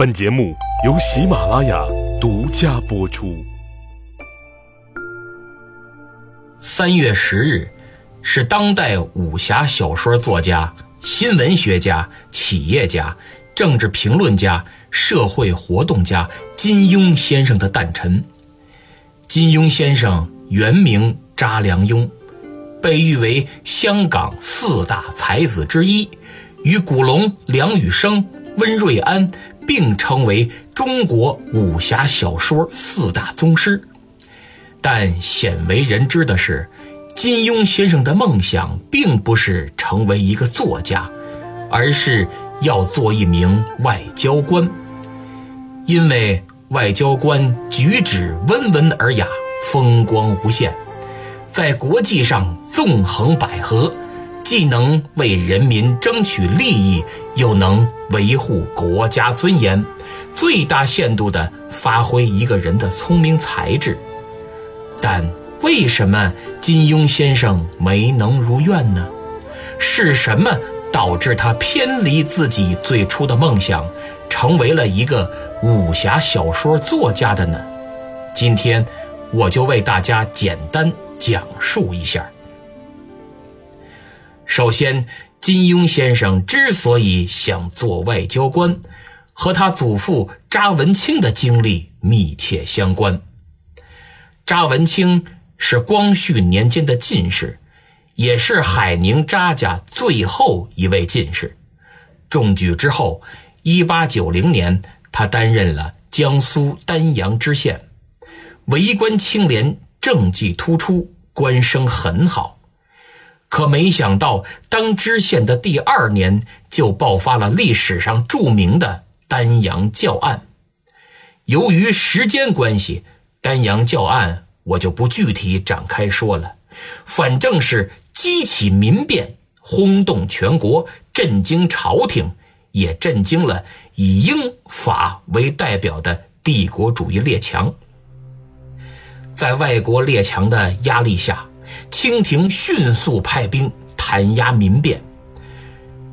本节目由喜马拉雅独家播出。三月十日，是当代武侠小说作家、新闻学家、企业家、政治评论家、社会活动家金庸先生的诞辰。金庸先生原名查良镛，被誉为香港四大才子之一，与古龙、梁羽生、温瑞安。并称为中国武侠小说四大宗师，但鲜为人知的是，金庸先生的梦想并不是成为一个作家，而是要做一名外交官。因为外交官举止温文尔雅，风光无限，在国际上纵横捭阖。既能为人民争取利益，又能维护国家尊严，最大限度地发挥一个人的聪明才智。但为什么金庸先生没能如愿呢？是什么导致他偏离自己最初的梦想，成为了一个武侠小说作家的呢？今天我就为大家简单讲述一下。首先，金庸先生之所以想做外交官，和他祖父查文清的经历密切相关。查文清是光绪年间的进士，也是海宁查家最后一位进士。中举之后，1890年，他担任了江苏丹阳知县，为官清廉，政绩突出，官声很好。可没想到，当知县的第二年，就爆发了历史上著名的丹阳教案。由于时间关系，丹阳教案我就不具体展开说了。反正是激起民变，轰动全国，震惊朝廷，也震惊了以英法为代表的帝国主义列强。在外国列强的压力下。清廷迅速派兵弹压民变。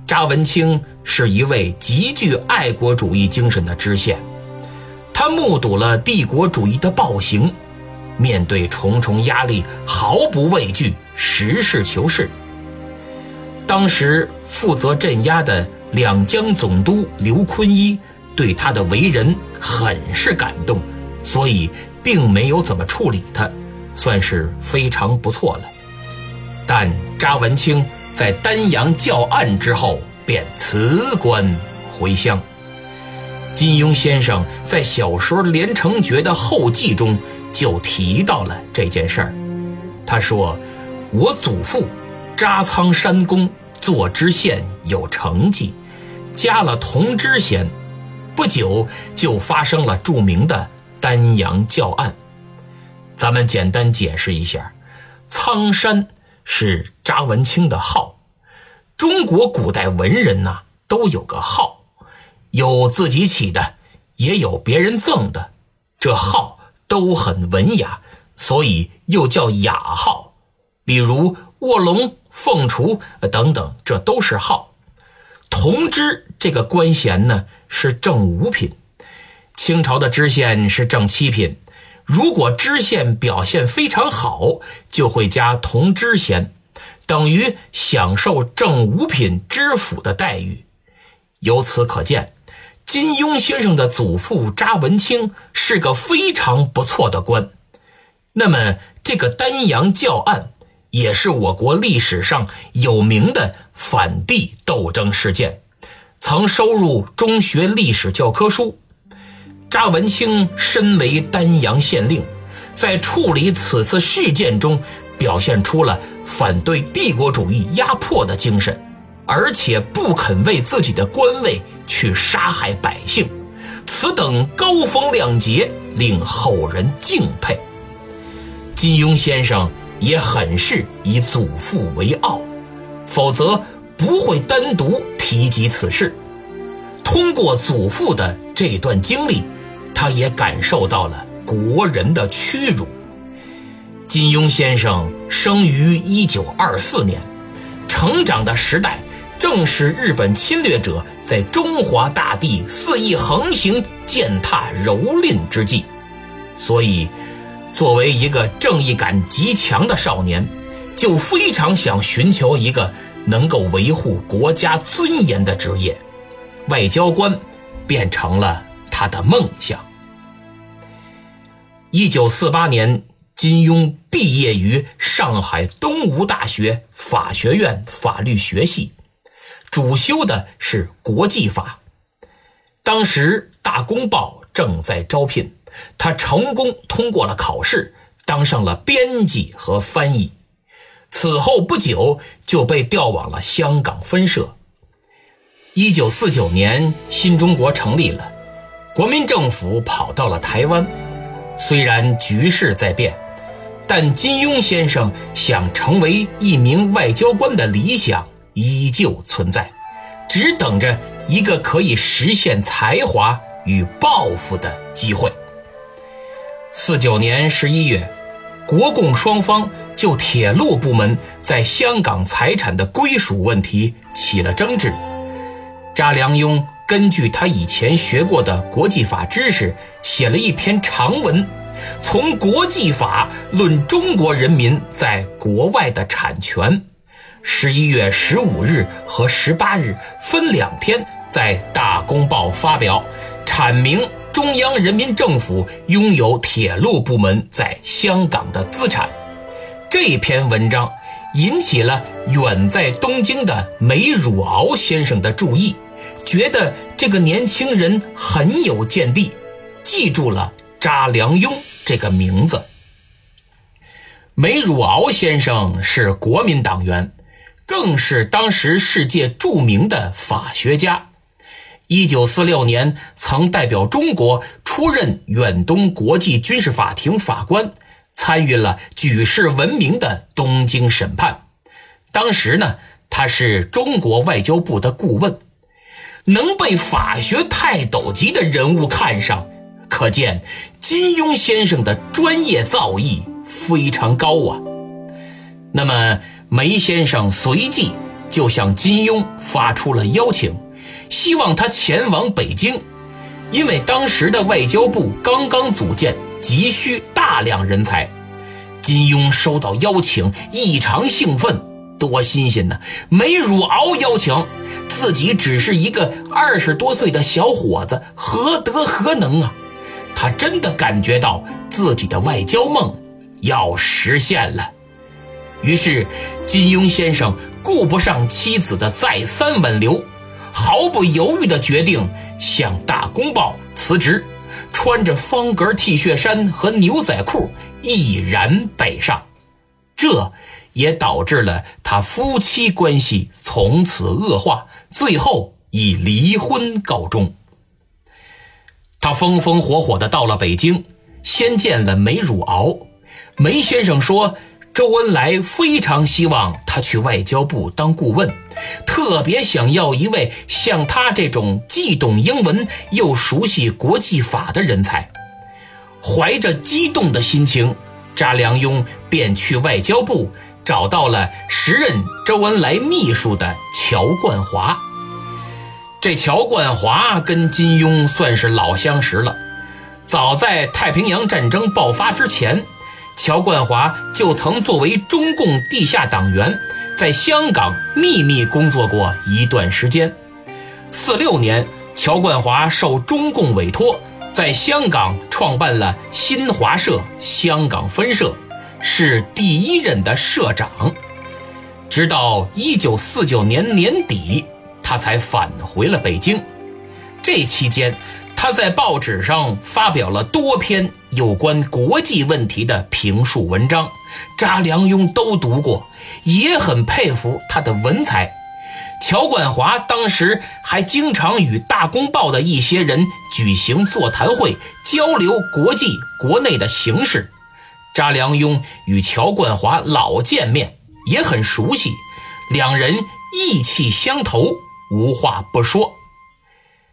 查文清是一位极具爱国主义精神的知县，他目睹了帝国主义的暴行，面对重重压力毫不畏惧，实事求是。当时负责镇压的两江总督刘坤一对他的为人很是感动，所以并没有怎么处理他。算是非常不错了，但查文清在丹阳教案之后便辞官回乡。金庸先生在小说《连城诀》的后记中就提到了这件事儿。他说：“我祖父查苍山公做知县有成绩，加了同知衔，不久就发生了著名的丹阳教案。”咱们简单解释一下，苍山是查文清的号。中国古代文人呐，都有个号，有自己起的，也有别人赠的，这号都很文雅，所以又叫雅号。比如卧龙凤雏等等，这都是号。同知这个官衔呢，是正五品，清朝的知县是正七品。如果知县表现非常好，就会加同知衔，等于享受正五品知府的待遇。由此可见，金庸先生的祖父查文清是个非常不错的官。那么，这个丹阳教案也是我国历史上有名的反帝斗争事件，曾收入中学历史教科书。查文清身为丹阳县令，在处理此次事件中，表现出了反对帝国主义压迫的精神，而且不肯为自己的官位去杀害百姓，此等高风亮节令后人敬佩。金庸先生也很是以祖父为傲，否则不会单独提及此事。通过祖父的这段经历。他也感受到了国人的屈辱。金庸先生生于一九二四年，成长的时代正是日本侵略者在中华大地肆意横行、践踏蹂躏之际。所以，作为一个正义感极强的少年，就非常想寻求一个能够维护国家尊严的职业，外交官变成了他的梦想。一九四八年，金庸毕业于上海东吴大学法学院法律学系，主修的是国际法。当时《大公报》正在招聘，他成功通过了考试，当上了编辑和翻译。此后不久就被调往了香港分社。一九四九年，新中国成立了，国民政府跑到了台湾。虽然局势在变，但金庸先生想成为一名外交官的理想依旧存在，只等着一个可以实现才华与抱负的机会。四九年十一月，国共双方就铁路部门在香港财产的归属问题起了争执。查良镛。根据他以前学过的国际法知识，写了一篇长文，从国际法论中国人民在国外的产权。十一月十五日和十八日分两天在《大公报》发表，阐明中央人民政府拥有铁路部门在香港的资产。这篇文章引起了远在东京的梅汝敖先生的注意。觉得这个年轻人很有见地，记住了查良镛这个名字。梅汝敖先生是国民党员，更是当时世界著名的法学家。一九四六年，曾代表中国出任远东国际军事法庭法官，参与了举世闻名的东京审判。当时呢，他是中国外交部的顾问。能被法学泰斗级的人物看上，可见金庸先生的专业造诣非常高啊。那么梅先生随即就向金庸发出了邀请，希望他前往北京，因为当时的外交部刚刚组建，急需大量人才。金庸收到邀请，异常兴奋。多新鲜呢！梅汝敖邀请自己，只是一个二十多岁的小伙子，何德何能啊？他真的感觉到自己的外交梦要实现了。于是，金庸先生顾不上妻子的再三挽留，毫不犹豫地决定向《大公报》辞职，穿着方格 T 恤衫和牛仔裤，毅然北上。这。也导致了他夫妻关系从此恶化，最后以离婚告终。他风风火火地到了北京，先见了梅汝敖。梅先生说，周恩来非常希望他去外交部当顾问，特别想要一位像他这种既懂英文又熟悉国际法的人才。怀着激动的心情，查良镛便去外交部。找到了时任周恩来秘书的乔冠华。这乔冠华跟金庸算是老相识了。早在太平洋战争爆发之前，乔冠华就曾作为中共地下党员，在香港秘密工作过一段时间。四六年，乔冠华受中共委托，在香港创办了新华社香港分社。是第一任的社长，直到一九四九年年底，他才返回了北京。这期间，他在报纸上发表了多篇有关国际问题的评述文章，查良镛都读过，也很佩服他的文采。乔冠华当时还经常与《大公报》的一些人举行座谈会，交流国际国内的形势。查良镛与乔冠华老见面，也很熟悉，两人意气相投，无话不说。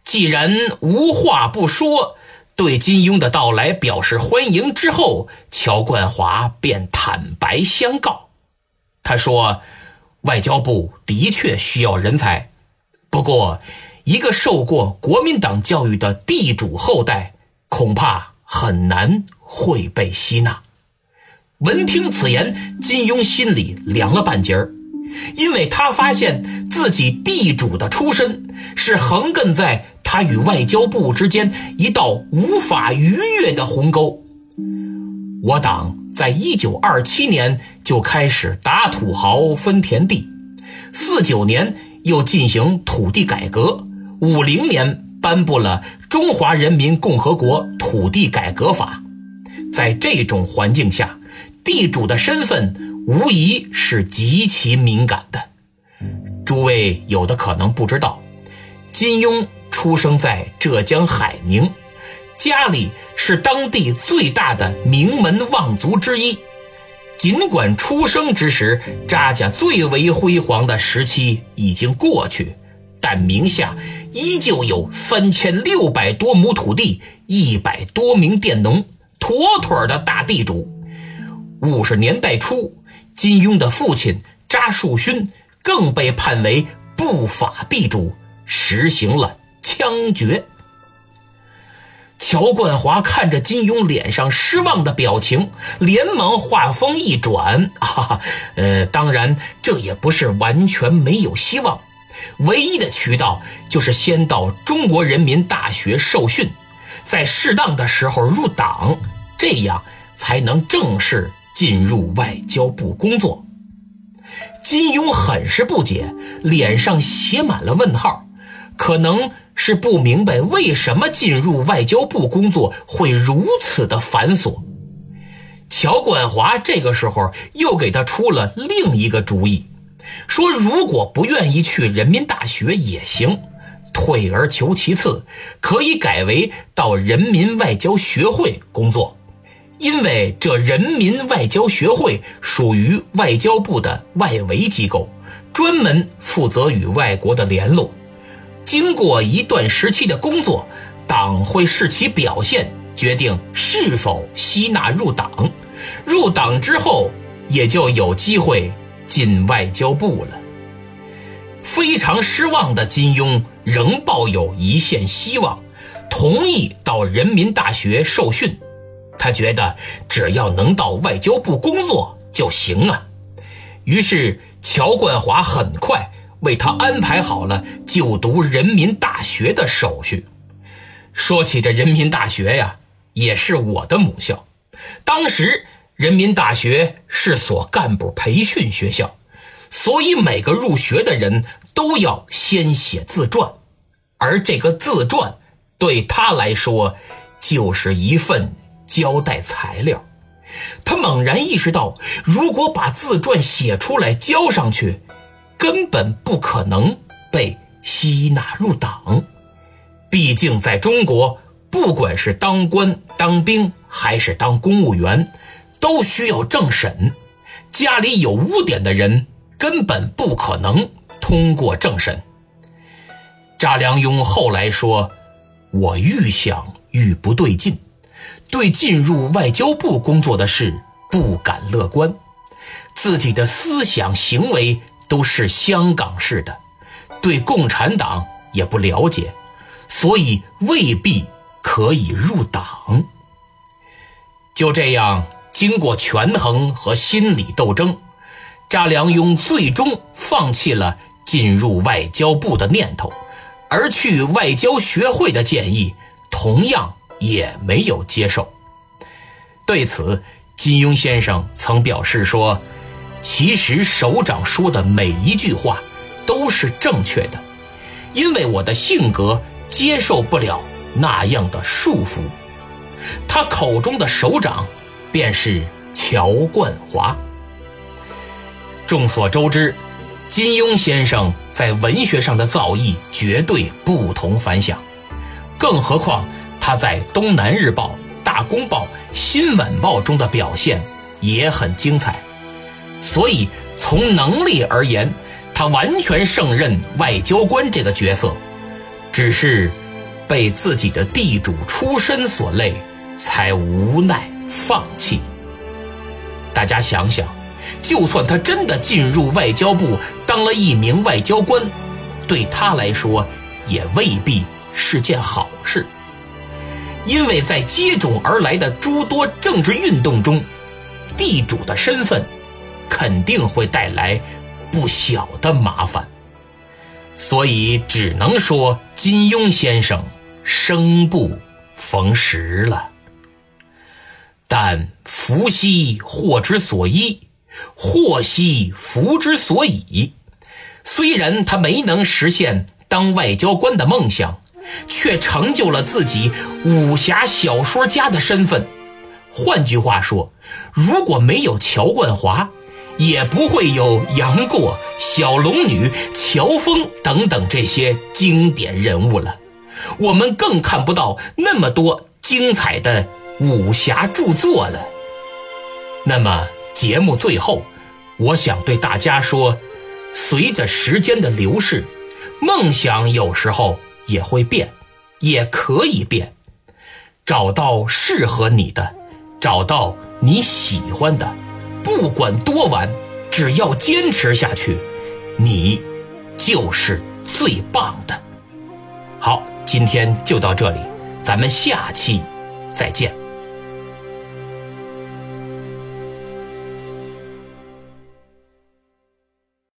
既然无话不说，对金庸的到来表示欢迎之后，乔冠华便坦白相告。他说：“外交部的确需要人才，不过一个受过国民党教育的地主后代，恐怕很难会被吸纳。闻听此言，金庸心里凉了半截儿，因为他发现自己地主的出身是横亘在他与外交部之间一道无法逾越的鸿沟。我党在一九二七年就开始打土豪分田地，四九年又进行土地改革，五零年颁布了《中华人民共和国土地改革法》。在这种环境下，地主的身份无疑是极其敏感的。诸位有的可能不知道，金庸出生在浙江海宁。家里是当地最大的名门望族之一，尽管出生之时扎家最为辉煌的时期已经过去，但名下依旧有三千六百多亩土地，一百多名佃农，妥妥的大地主。五十年代初，金庸的父亲扎树勋更被判为不法地主，实行了枪决。乔冠华看着金庸脸上失望的表情，连忙话锋一转：“啊，呃，当然，这也不是完全没有希望。唯一的渠道就是先到中国人民大学受训，在适当的时候入党，这样才能正式进入外交部工作。”金庸很是不解，脸上写满了问号，可能。是不明白为什么进入外交部工作会如此的繁琐。乔冠华这个时候又给他出了另一个主意，说如果不愿意去人民大学也行，退而求其次，可以改为到人民外交学会工作，因为这人民外交学会属于外交部的外围机构，专门负责与外国的联络。经过一段时期的工作，党会视其表现决定是否吸纳入党。入党之后，也就有机会进外交部了。非常失望的金庸仍抱有一线希望，同意到人民大学受训。他觉得只要能到外交部工作就行了。于是乔冠华很快。为他安排好了就读人民大学的手续。说起这人民大学呀，也是我的母校。当时人民大学是所干部培训学校，所以每个入学的人都要先写自传，而这个自传对他来说就是一份交代材料。他猛然意识到，如果把自传写出来交上去。根本不可能被吸纳入党，毕竟在中国，不管是当官、当兵还是当公务员，都需要政审。家里有污点的人根本不可能通过政审。查良镛后来说：“我愈想愈不对劲，对进入外交部工作的事不敢乐观，自己的思想行为。”都是香港式的，对共产党也不了解，所以未必可以入党。就这样，经过权衡和心理斗争，查良镛最终放弃了进入外交部的念头，而去外交学会的建议同样也没有接受。对此，金庸先生曾表示说。其实首长说的每一句话都是正确的，因为我的性格接受不了那样的束缚。他口中的首长便是乔冠华。众所周知，金庸先生在文学上的造诣绝对不同凡响，更何况他在《东南日报》《大公报》《新晚报》中的表现也很精彩。所以，从能力而言，他完全胜任外交官这个角色，只是被自己的地主出身所累，才无奈放弃。大家想想，就算他真的进入外交部当了一名外交官，对他来说也未必是件好事。因为在接踵而来的诸多政治运动中，地主的身份肯定会带来不小的麻烦，所以只能说金庸先生生不逢时了。但福兮祸之所依，祸兮福之所倚。虽然他没能实现当外交官的梦想，却成就了自己武侠小说家的身份。换句话说，如果没有乔冠华，也不会有杨过、小龙女、乔峰等等这些经典人物了。我们更看不到那么多精彩的。武侠著作了。那么节目最后，我想对大家说：随着时间的流逝，梦想有时候也会变，也可以变。找到适合你的，找到你喜欢的，不管多晚，只要坚持下去，你就是最棒的。好，今天就到这里，咱们下期再见。